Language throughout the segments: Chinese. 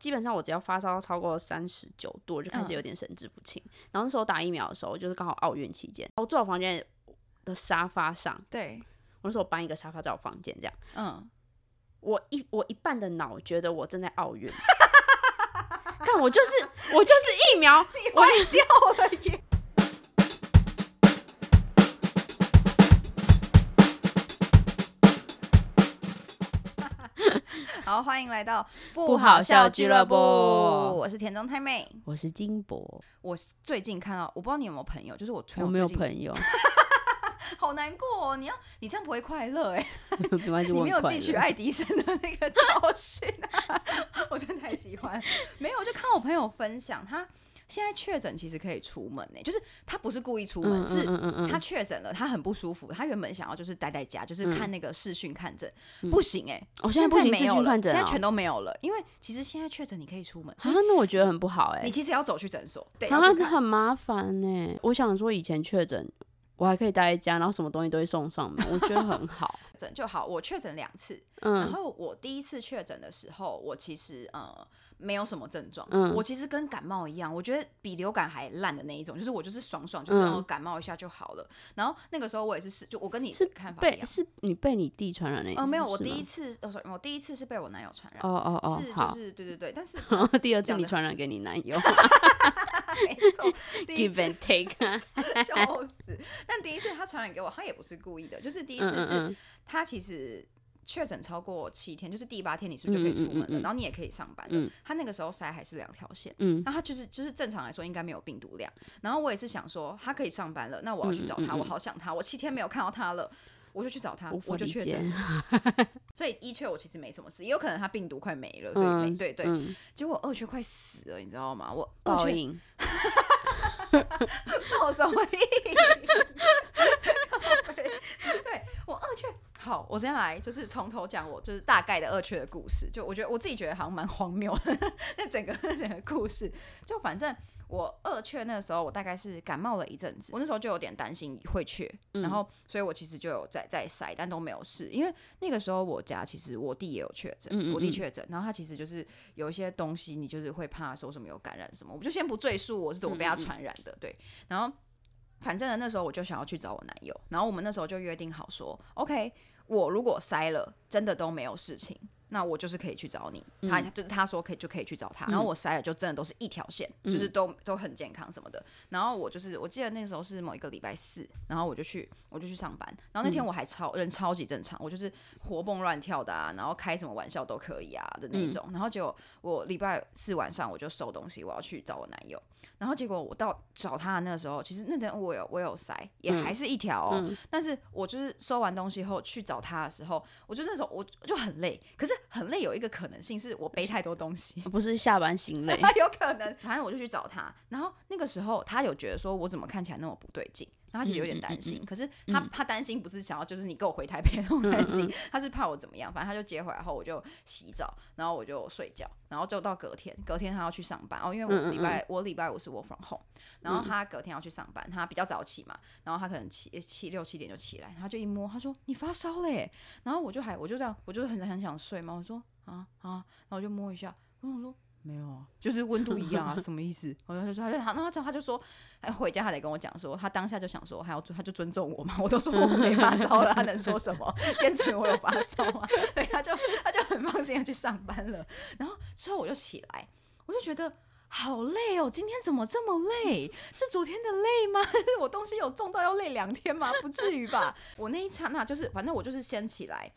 基本上我只要发烧超过三十九度，我就开始嗯有点神志不清。然后那时候打疫苗的时候，就是刚好奥运期间，我坐我房间的沙发上，对，我那时候搬一个沙发在我房间这样。嗯，我一我一半的脑觉得我正在奥运，看我就是我就是疫苗，坏掉了耶。好，欢迎来到不好笑俱乐部我是田中太妹。我是金博，我最近看到，我不知道你有没有朋友，就是我朋我没有朋友，好难过哦。你要你这样不会快乐哎，没关系，你没有汲取爱迪生的那个教训啊，我真的太喜欢。没有，我就看我朋友分享，他现在确诊其实可以出门呢，就是他不是故意出门，嗯是他确诊了，他很不舒服，他原本想要就是待在家，就是看那个视讯看诊，嗯。不行哎、哦现现在不行视讯看诊哦现在全都没有了，因为其实现在确诊你可以出门，所啊以，那我觉得很不好哎、你其实要走去诊所，对，啊，要去看。这很麻烦呢。我想说以前确诊，我还可以待在家，然后什么东西都会送上门，我觉得很好。诊就好，我确诊两次，嗯然嗯后我第一次确诊的时候，我其实呃没有什么症状，嗯我其实跟感冒一样，我觉得比流感还烂的那一种，就是我就是爽爽，就是感冒一下就好了。然后那个时候我也是是，就我跟你是看法一样。被是你被你弟传染的？呃，没有，我第一次，哦，sorry，我第一次是被我男友传染，哦哦哦，是就。是对对对，但是 第二次你传染给你男友 没错，，give 次 and take 啊。笑死。但第一次他传染给我，他也不是故意的，就是第一次是他其实确诊超过七天，就是第八天你是不是就可以出门了？嗯嗯嗯嗯然后你也可以上班了。嗯他那个时候筛还是两条线，嗯那他就是就是正常来说应该没有病毒量。然后我也是想说，他可以上班了，那我要去找他，我好想他，我七天没有看到他了。我就去找他，我就确诊，所以一确我其实没什么事，也有可能他病毒快没了，所以没、嗯对对。嗯，结果二确快死了，你知道吗？我二确报应。报什么应？对我二确好，我先来就是从头讲我就是大概的二确的故事。就我觉得我自己觉得好像蛮荒谬的，那整个那整个故事，就反正我二确那个时候我大概是感冒了一阵子，我那时候就有点担心会确，嗯然后所以我其实就有在在筛，但都没有事，因为那个时候我家其实我弟也有确诊，嗯嗯嗯我弟确诊，然后他其实就是有一些东西你就是会怕说什么有感染什么，我们就先不赘述我是怎么被他传染的，对，然后。反正呢，那时候我就想要去找我男友，然后我们那时候就约定好说，OK，我如果筛了，真的都没有事情，那我就是可以去找你。他就是他说可以就可以去找他，然后我筛了就真的都是一条线，就是都都很健康什么的。然后我就是我记得那时候是某一个礼拜四，然后我就去我就去上班，然后那天我还超人超级正常，我就是活蹦乱跳的啊，然后开什么玩笑都可以啊的那种。然后结果我礼拜四晚上我就收东西，我要去找我男友。然后结果我到找他的那个时候，其实那天我有我有塞，也还是一条哦。但是我就是收完东西后去找他的时候，我就那时候我我就很累，可是很累有一个可能性是我背太多东西。不是下班心累，有可能，反正我就去找他，然后那个时候他有觉得说我怎么看起来那么不对劲，然后他其实有点担心，可是他他担心不是想要就是你跟我回台北那种担心，他是怕我怎么样，反正他就接回来后我就洗澡，然后我就睡觉，然后就到隔天，隔天他要去上班哦，因为我礼拜我礼拜五是 work from home，然后他隔天要去上班，他比较早起嘛，然后他可能七七六七点就起来，他就一摸，他说你发烧嘞，然后我就还我就这样，我就很很想睡嘛，我说啊啊，然后我就摸一下，我想说。没有啊，就是温度一样啊，什么意思？然后他就说，他就他，然后他他就说，哎，回家他得跟我讲说，他当下就想说，还要他就尊重我嘛，我都说我没发烧了，他能说什么？坚持我有发烧啊？对，他就他就很放心的去上班了。然后之后我就起来，我就觉得好累哦，今天怎么这么累？是昨天的累吗？我东西有重到要累两天吗？不至于吧？我那一刹那就是，反正我就是先起来。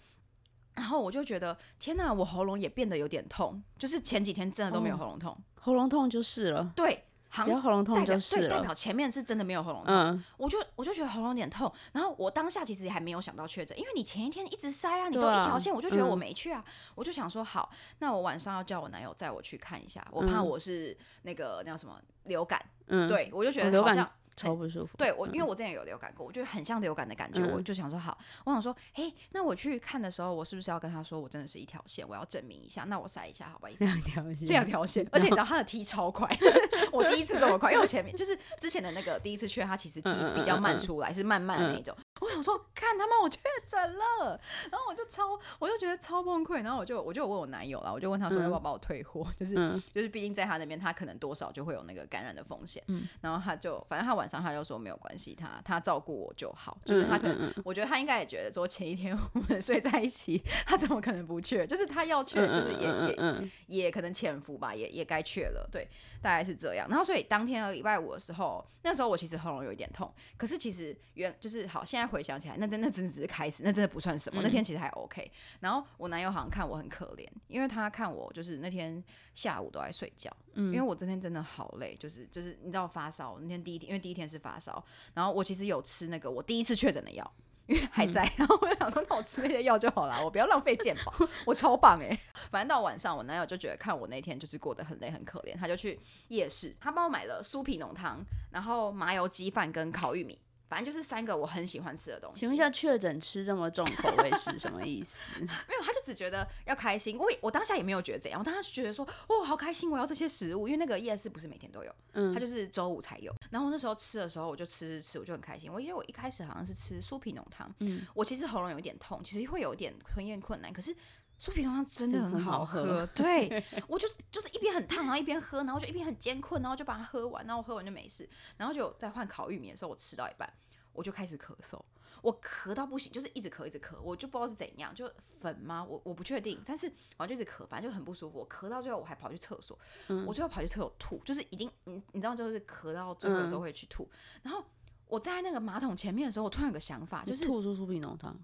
然后我就觉得天呐，我喉咙也变得有点痛，就是前几天真的都没有哦喉咙痛。喉咙痛就是了，对，好只要喉咙痛代表就是对，代。表前面是真的没有喉咙痛。嗯，我就我就觉得喉咙有点痛，然后我当下其实也还没有想到确诊，因为你前一天一直塞啊，你都一条线，我就觉得我嗯没去啊，我就想说好，那我晚上要叫我男友载我去看一下，我怕嗯我是那个那叫什么流感，嗯，对我就觉得好像。超不舒服。对我，因为我之前有流感过，我觉得很像流感的感觉，我嗯就想说好，我想说，嘿，那我去看的时候，我是不是要跟他说我真的是一条线，我要证明一下，那我筛一下，好不好意思？两条线，两条线，而且你知道他的踢超快，我第一次这么快，因为我前面就是之前的那个第一次去，他其实踢嗯嗯嗯比较慢嗯出来，是慢慢的那种。我想说，看他妈我确诊了，然后我就超，我就觉得超崩溃，然后我就我就有问我男友了，我就问他说要不要把我退货，就是、嗯。就是毕竟在他那边，他可能多少就会有那个感染的风险，嗯。然后他就反正他晚上他就说没有关系，他他照顾我就好，就是他可能、我觉得他应该也觉得说前一天 我们睡在一起，他怎么可能不去？就是他要去，就是也、也嗯。也可能潜伏吧，也也该去了，对，大概是这样。然后所以当天的礼拜五的时候，那时候我其实喉咙有一点痛，可是其实原就是好，现在回想起来，那真的真的只是开始，那真的不算什么。那天其实还 OK。然后我男友好像看我很可怜，因为他看我就是那天下午都在睡觉，因为我那天真的好累，就是就是你知道发烧，那天第一天因为第一天是发烧，然后我其实有吃那个我第一次确诊的药。因为还在，然后我就想说，那我吃那些药就好了，我不要浪费健保，我超棒哎、反正到晚上，我男友就觉得看我那天就是过得很累很可怜，他就去夜市，他帮我买了酥皮浓汤，然后麻油鸡饭跟烤玉米，反正就是三个我很喜欢吃的东西。请问一下，确诊吃这么重口味是什么意思？没有，他就只觉得要开心。我我当下也没有觉得怎样，我当时觉得说，哦，好开心，我要这些食物，因为那个夜市不是每天都有，嗯它就是周五才有。然后我那时候吃的时候，我就吃吃吃，我就很开心。我因为我一开始好像是吃酥皮浓汤，嗯我其实喉咙有一点痛，其实会有一点吞咽困难，可是。酥皮浓汤真的嗯很好喝，对 我就就是一边很烫，然后一边喝，然后就一边很艰困，然后就把它喝完，然后我喝完就没事，然后就在换烤玉米的时候，我吃到一半，我就开始咳嗽，我咳到不行，就是一直咳一直咳，我就不知道是怎样，就粉吗？我我不确定，但是我就一直咳，反正就很不舒服。我咳到最后我还跑去厕所，我最后跑去厕所吐，就是已经你你知道就是咳到最后的时候会去吐，然后我站在那个马桶前面的时候，我突然有个想法，就是吐出酥皮浓汤，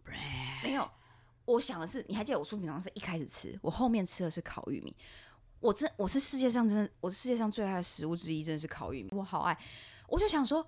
没有，我想的是，你还记得我酥皮浓汤是一开始吃，我后面吃的是烤玉米。我真我是世界上真的，我是世界上最爱的食物之一，真的是烤玉米，我好爱。我就想说，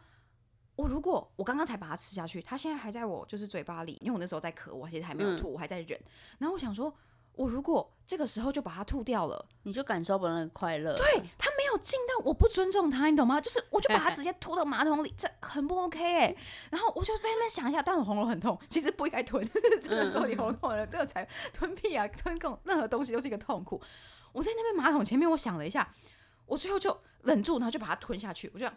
我如果我刚刚才把它吃下去，它现在还在我就是嘴巴里，因为我那时候在咳，我其实还没有吐，我还在忍。然后我想说，我如果这个时候就把它吐掉了，你就感受不到那个快乐。对，它没有尽到，我不尊重它，你懂吗？就是我就把它直接吐到马桶里，这很不 OK 哎、然后我就在那边想一下，但我喉咙很痛，其实不应该吞，这个时候你喉咙痛了，这个才吞屁啊，吞各种任何东西都是一个痛苦。我在那边马桶前面，我想了一下，我最后就忍住，然后就把它吞下去，我就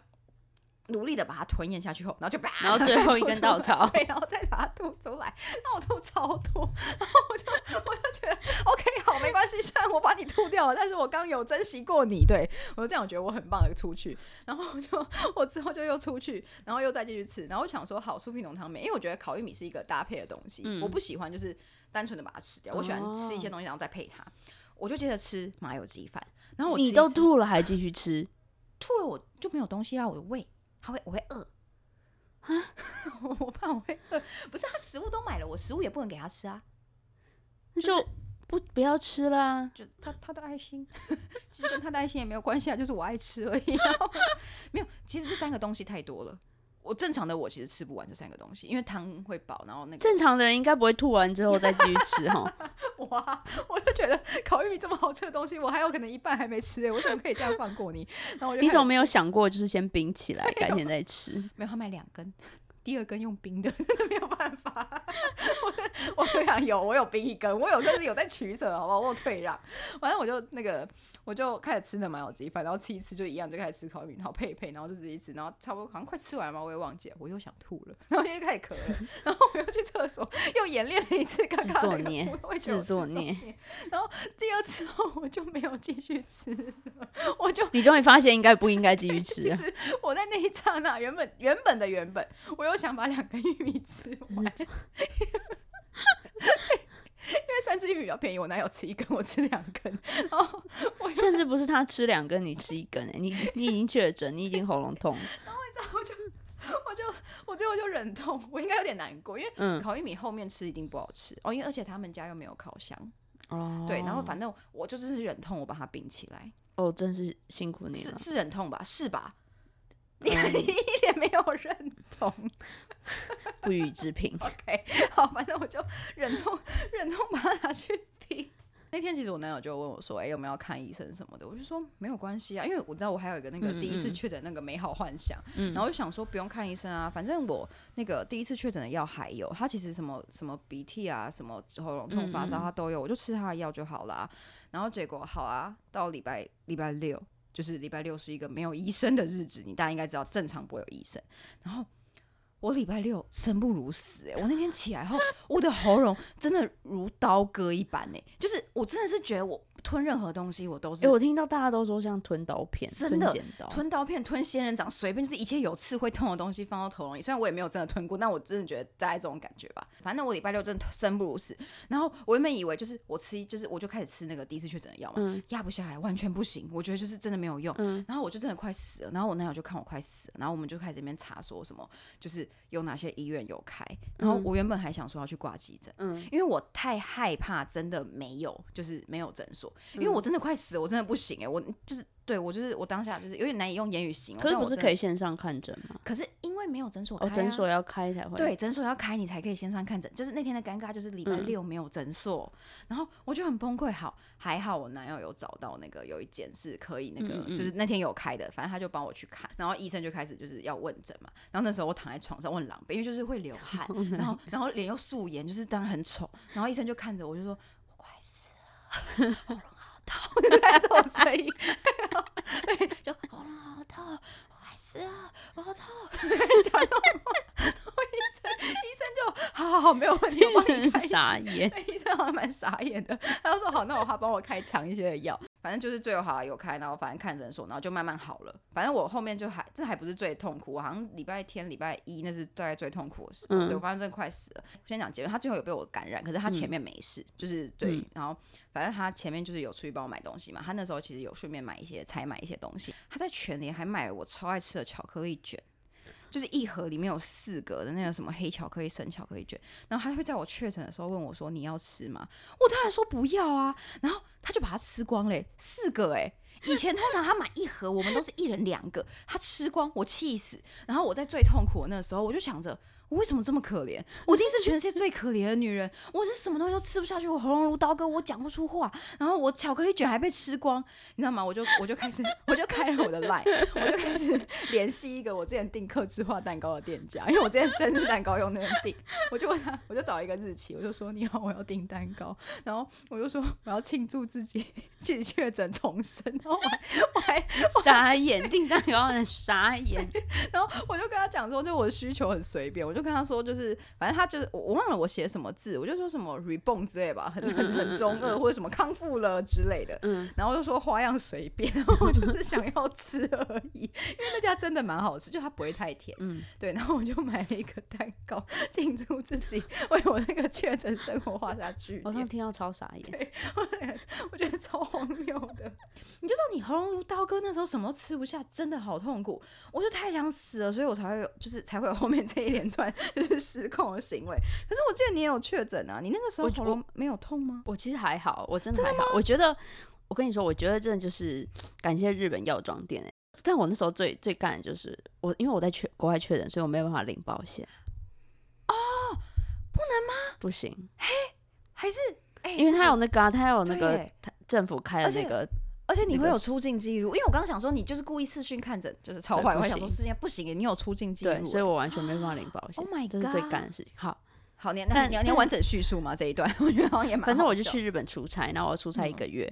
努力的把它吞咽下去后，然后就啪然后最后一根稻草。对，然后再把它吐出来，那我吐超多，然后我就我就觉得 OK 好没关系，虽然我把你吐掉了，但是我刚有珍惜过你，对我就这样我觉得我很棒的出去，然后我就我之后就又出去，然后又再继续吃，然后我想说好酥皮浓汤面，因为我觉得烤玉米是一个搭配的东西，嗯我不喜欢就是单纯的把它吃掉，我喜欢吃一些东西然后再配它，我就接着吃麻油鸡饭，然后我一吃都吐了还继续吃，吐了我就没有东西啦，我的胃它会我会饿啊。我怕我会饿，不是他食物都买了，我食物也不能给他吃啊。那就是不不要吃啦。就他他的爱心，其实跟他的爱心也没有关系啊，就是我爱吃而已。没有，其实这三个东西太多了。我正常的我其实吃不完这三个东西，因为汤会饱，然后那个正常的人应该不会吐完之后再继续吃哈。哇，我就觉得烤玉米这么好吃的东西，我还有可能一半还没吃欸诶，我怎么可以这样放过你？然后我就你怎么没有想过，就是先冰起来，改天再吃？没有，他买两根，第二根用冰的，真的没有办法。我 我跟你讲，有我有冰一根，我有甚至有在取舍，好不好？我有退让。反正我就那个，我就开始吃那麻油鸡饭，然后吃一吃就一样，就开始吃烤玉米，然后配一配，然后就自己吃，然后差不多好像快吃完了嘛，我也忘记了，我又想吐了，然后又开始咳了，然后我又去厕所又演练了一次刚刚自作那个孽自作孽然后第二次后我就没有继续吃了，我就你终于发现应该不应该继续吃了。我在那一刹那，原本原本的原本，我又想把两根玉米吃完，因为三只玉米比较便宜，我男友吃一根，我吃两根，然 后我甚至不是他吃两根，你吃一根、欸，你你已经确诊，你已经喉咙痛了。我就 我就我最后就忍痛，我应该有点难过，因为嗯，烤玉米后面吃一定不好吃哦，因为而且他们家又没有烤箱，哦，对，然后反正我就是忍痛，我把它冰起来，哦，真是辛苦你了。是是忍痛吧？是吧？嗯一点没有认同。不予置评。OK，好，反正我就忍痛忍痛把它拿去冰。那天其实我男友就问我说：“哎、有没有看医生什么的？”我就说没有关系啊，因为我知道我还有一个那个第一次嗯确诊那个美好幻想，嗯然后我就想说不用看医生啊，反正我那个第一次确诊的药还有，它其实什么什么鼻涕啊、什么喉咙痛、发烧嗯嗯它都有，我就吃它的药就好啦。然后结果好啊，到礼拜礼拜六，就是礼拜六是一个没有医生的日子，你大家应该知道，正常不会有医生。然后我礼拜六生不如死哎、我那天起来后，我的喉咙真的如刀割一般哎、就是我真的是觉得我吞任何东西我都是哎、我听到大家都说像吞刀片、真的吞剪刀，吞刀片、吞仙人掌，随便就是一切有刺会痛的东西放到喉咙里。虽然我也没有真的吞过，但我真的觉得大概这种感觉吧。反正我礼拜六真的生不如死。然后我原本以为就是我吃，就是我就开始吃那个第一次确诊的药嘛，嗯压不下来，完全不行。我觉得就是真的没有用。嗯然后我就真的快死了。然后我男友就看我快死了，然后我们就开始在那边查说什么，就是有哪些医院有开。然后我原本还想说要去挂急诊，嗯因为我太害怕真的没有，就是没有诊所，因嗯为我真的快死了，我真的不行哎、我就是对我就是我当下就是有点难以用言语形容。可是不是可以线上看诊吗？可是因为没有诊所开、哦，啊，诊所要开才会。对，诊所要开你才可以线上看诊。就是那天的尴尬，就是礼拜嗯六没有诊所，然后我就很崩溃。好，还好我男友有找到那个有一间是可以那个，嗯嗯嗯就是那天有开的，反正他就帮我去看，然后医生就开始就是要问诊嘛。然后那时候我躺在床上，我很狼狈，因为就是会流汗，然后然后脸又素颜，就是当然很丑。然后医生就看着我就说：“我快死了，喉 咙好痛。”就在这种声音，对，就喉咙好痛，我快死了，我 好痛。讲那种话，然后医生医生就好好好，没有问题，我帮你真开是傻眼。医生好像蛮傻眼的，他就说好，那我他帮我开强一些的药，反正就是最后好有开，然后反正看诊所，然后就慢慢好了。反正我后面就还这还不是最痛苦，我好像礼拜天、礼拜一那是大概最痛苦的时候，嗯对我发现真的快死了。我先讲结论，他最后有被我感染，可是他前面没事，就是对，嗯然后反正他前面就是有出去帮我买东西嘛，他那时候其实有顺便买一些采买一些东西，他在全联还买了我超爱吃的巧克力卷。就是一盒里面有四个的那个什么黑巧克力、生巧克力卷，然后他会在我确诊的时候问我说：“你要吃吗？”我当然说不要啊，然后他就把它吃光嘞，四个哎、以前通常他买一盒，我们都是一人两个，他吃光，我气死。然后我在最痛苦的那时候，我就想着。我为什么这么可怜？我一定是全世界最可怜的女人。我是什么东西都吃不下去，我喉咙如刀割，我讲不出话。然后我巧克力卷还被吃光，你知道吗？我就我就开始 我就开了我的 line，我就开始联系一个我之前订客制化蛋糕的店家，因为我之前生日蛋糕用那个订，我就问他，我就找一个日期，我就说你好，我要订蛋糕，然后我就说我要庆祝自己 自己确诊重生，然后我还我还傻眼，订蛋糕很傻眼。然后我就跟他讲说，就我的需求很随便，我就跟他说，就是反正他就是我我忘了我写什么字，我就说什么 reborn 之类吧，很很很中二或者什么康复了之类的，嗯，然后就说花样随便，然后我就是想要吃而已，因为那家真的蛮好吃，就它不会太甜，嗯对，然后我就买了一个蛋糕，庆祝自己为我那个确诊生活画下句点。我刚听到超傻眼。我觉得超荒谬的。你就知道你喉咙如刀割，那时候什么都吃不下，真的好痛苦。我就太想死了，所以我才会有，就是才会有后面这一连串 就是失控的行为。可是我记得你也有确诊啊，你那个时候我喉咙没有痛吗？我其实还好，我真的还好。我觉得，我跟你说，我觉得真的就是感谢日本药妆店、欸、但我那时候最最干的就是我，因为我在确国外确诊，所以我没有办法领保险。哦，不能吗？不行，嘿还是哎、因为他有那个、啊，他有那个他政府开的那个，而且你那个会有出境记录，因为我刚刚想说你就是故意视讯看诊，就是超坏。我想说行事情不行，你有出境记录对，所以我完全没办法领保险。Oh my 这是最 God 干的事情。好，好，你那你要你要完整叙述吗？这一段 我觉得好像也蛮反正我就去日本出差，然后我出差一嗯个月。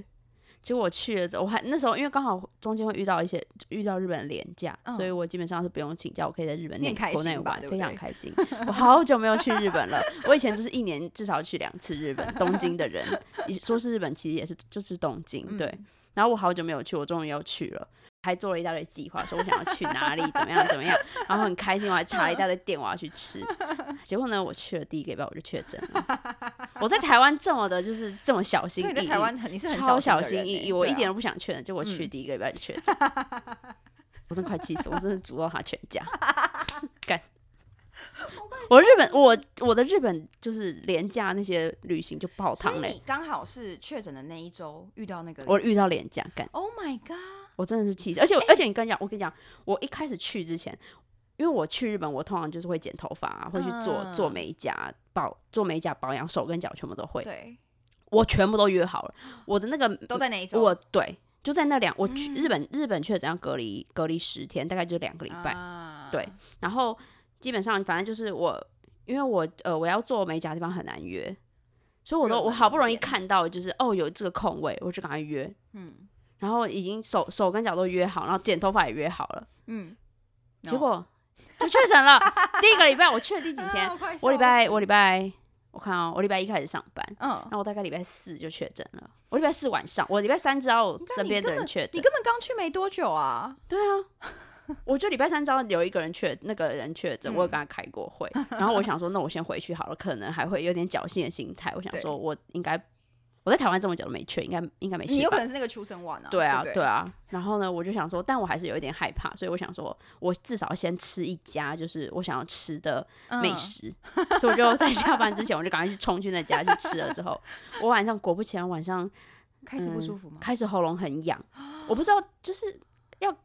结果我去了之后，我还那时候因为刚好中间会遇到一些遇到日本的廉假，所以嗯我基本上是不用请假，我可以在日本国内玩，非常对开心。我好久没有去日本了，我以前就是一年至少去两次日本，东京的人，你说是日本，其实也是就是东京，对。嗯然后我好久没有去，我终于要去了。还做了一大堆计划，说我想要去哪里，怎么样怎么样，然后很开心，我还查了一大堆店我要去吃。结果呢，我去了第一个礼拜我就确诊了。我在台湾这么的，就是这么小心翼翼，你在台湾很你是很超小心翼翼，我一点都不想确诊，结果去嗯第一个礼拜就确诊，我真快气死，我真的诅咒他全家，干。我日本，我我的日本就是廉价那些旅行就泡汤嘞刚好是确诊的那一周遇到那个我遇到廉价干，，Oh my god！我真的是气死，而且我而且你跟你讲，我跟你讲，我一开始去之前，因为我去日本，我通常就是会剪头发啊，会去做做嗯美甲保做美甲保养，手跟脚全部都会，对，我全部都约好了，我的那个都在那一周。我对，就在那两，我去嗯日本，日本确诊要隔离隔离十天，大概就两个礼拜。啊对然后基本上反正就是我，因为我呃我要做美甲的地方很难约，所以我都我好不容易看到就是哦有这个空位，我就赶快约，嗯然后已经手手跟脚都约好，然后剪头发也约好了，嗯，结果就确诊了。第一个礼拜我去了第几天？啊我礼拜我礼拜我看哦，我礼拜一开始上班，嗯然，后我大概礼拜四就确诊了。我礼拜四晚上，我礼拜三知道我身边的人确诊，你根本刚去没多久啊，对啊。我就礼拜三知道有一个人确，那个人确诊，嗯我有跟他开过会，然后我想说，那我先回去好了，可能还会有点侥幸的心态。我想说，我应该我在台湾这么久都没确，应该应该没事有可？能是那个出生晚啊，对啊，不对啊。然后呢，我就想说，但我还是有一点害怕，所以我想说，我至少先吃一家就是我想要吃的美嗯食，所以我就在下班之前，我就赶快去冲去那家去吃了。之后，我晚上果不其然，晚上开始不舒服吗？开始喉咙很痒，我不知道就是要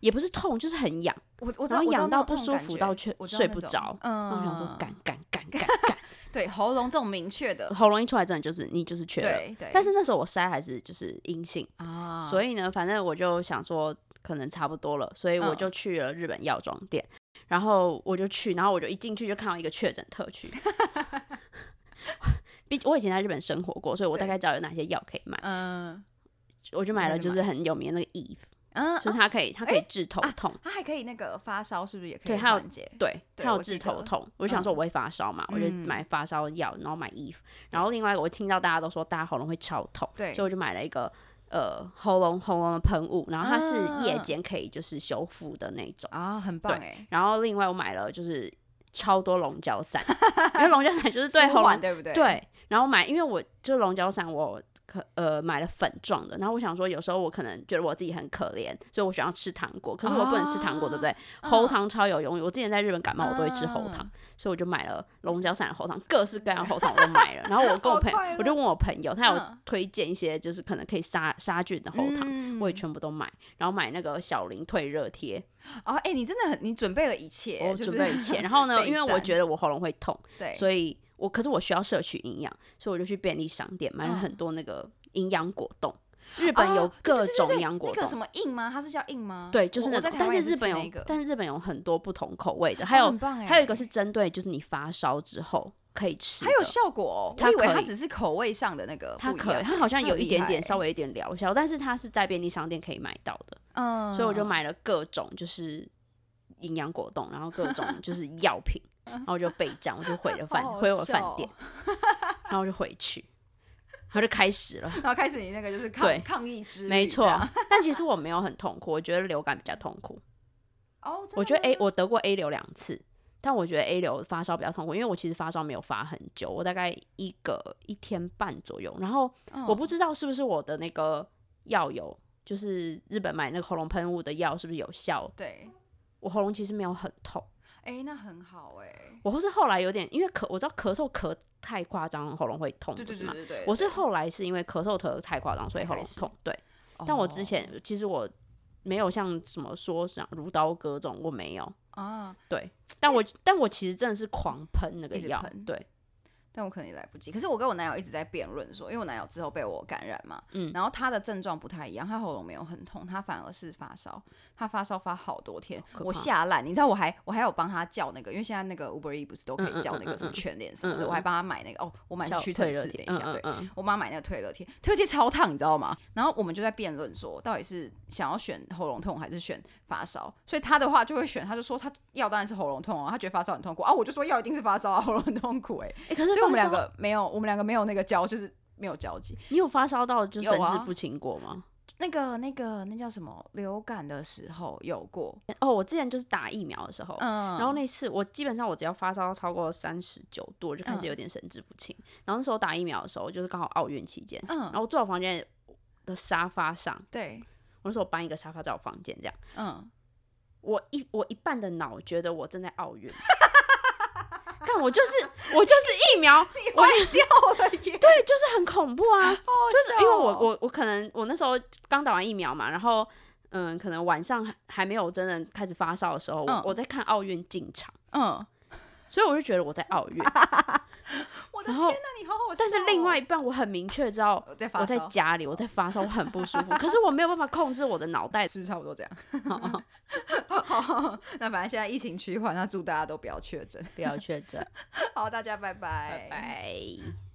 也不是痛，就是很痒，我我知道然后痒到不舒服到却睡不着。嗯，我想说，干干干干干，对喉咙这种明确的，喉咙一出来，真的就是你就是缺了。对对，但是那时候我筛还是就是阴性，啊，所以呢，反正我就想说可能差不多了，所以我嗯就去了日本药妆店，然后我就去，然后我就一进去就看到一个确诊特区。毕我以前在日本生活过，所以我大概知道有哪些药可以买，嗯我就买了就是很有名的那个 Eve，嗯，就是它可以它可以治头痛，它还可以那个发烧，是不是也可以对还有缓解？对，它有对我记得治头痛。我就想说嗯我会发烧嘛，我就嗯买发烧药，然后买 Eve，然后另外一个我听到大家都说大家喉咙会超痛，对所以我就买了一个呃喉咙喉咙的喷雾，然后它是夜啊间可以就是修复的那种。啊，很棒对哎，然后另外我买了就是超多龙角散，因为龙角散就是对喉咙对不对？，对，然后买因为我就是龙角散我。可呃买了粉状的，然后我想说有时候我可能觉得我自己很可怜，所以我想要吃糖果，可是我不能吃糖果，对不对？喉嗯。糖超有用，我之前在日本感冒我都会吃喉糖，嗯。所以我就买了龙角散的喉糖，各式各样喉糖我都买了。然后我跟我朋友我就问我朋友，他有嗯。推荐一些就是可能可以杀杀菌的喉糖，嗯我也全部都买，然后买那个小林退热贴，哦，哎，你真的很，你准备了一切，我就是准备一切。然后呢，因为我战觉得我喉咙会痛，对，所以我可是我需要摄取营养，所以我就去便利商店买了嗯很多那个营养果冻。日本有各种养果冻那个什，么硬吗？它是叫硬吗？对，就是那种。但是日本有吃那个，但是日本有很多不同口味的，哦还有还有一个是针对就是你发烧之后可以吃的，还有效果哦，它我以为可它只是口味上的那个它可它好像有一点点欸稍微有一点疗效，但是它是在便利商店可以买到的，嗯，所以我就买了各种就是营养果冻，然后各种就是药品，然后我就备战，我就回了饭 好好回我饭店，然后我就回去，然后就开始了。然后开始你那个就是抗对抗疫之旅没错，但其实我没有很痛苦，我觉得流感比较痛苦。我觉得 A 我得过 A 流两次，但我觉得 A 流发烧比较痛苦，因为我其实发烧没有发很久，我大概一个一天半左右。然后我不嗯知道是不是我的那个药有，就是日本买那个喉咙喷雾的药是不是有效？对，我喉咙其实没有很痛，哎，那很好哎，我是后来有点因为咳，我知道咳嗽咳太夸张，喉咙会痛，对？对对对对，我是后来是因为咳嗽咳得太夸张，所以喉咙痛。对，但我之哦前其实我没有像什么说像如刀割这种，我没有。啊，对，但我但我其实真的是狂喷那个药对，但我可能也来不及。可是我跟我男友一直在辩论说，因为我男友之后被我感染嘛，嗯然后他的症状不太一样，他喉咙没有很痛，他反而是发烧，他发烧发好多天，我吓烂。你知道我还我还有帮他叫那个，因为现在那个 Uber E 不是都可以叫那个什么全脸什么的，我还帮他买那个哦，我买小是屈臣氏，退热贴，等一下，对。我妈买那个退热贴，退热贴超烫，你知道吗？然后我们就在辩论说，到底是想要选喉咙痛还是选发烧？所以他的话就会选，他就说他药当然是喉咙痛啊，他觉得发烧很痛苦啊，我就说药一定是发烧啊，喉咙很痛苦哎、哎，可是所以我们两个没有，我们两个没有那个交，就是没有交集。你有发烧到就神志不清过吗？那个那个那叫什么？流感的时候有过，哦，我之前就是打疫苗的时候，嗯，然后那次我基本上我只要发烧超过三十九度，我就开始嗯。有点神志不清。然后那时候打疫苗的时候，就是刚好奥运期间，嗯。然嗯，后我坐我房间的沙发上，对，我那时候搬一个沙发在我房间这样，嗯，我一我一半的脑觉得我正在奥运。看我就是我就是疫苗，我坏掉了耶，对，就是很恐怖啊！就是因为我哦我我可能我那时候刚打完疫苗嘛，然后嗯，可能晚上还还没有真的开始发烧的时候，我嗯我在看奥运进场，嗯，所以我就觉得我在奥运。我的天哪，你好好笑哦，但是另外一半我很明确知道我在发我在家里，我在发烧，我很不舒服，可是我没有办法控制我的脑袋。是不是差不多这样？好，那反正现在疫情趋缓，那祝大家都不要确诊。不要确诊，好，大家拜拜，拜拜。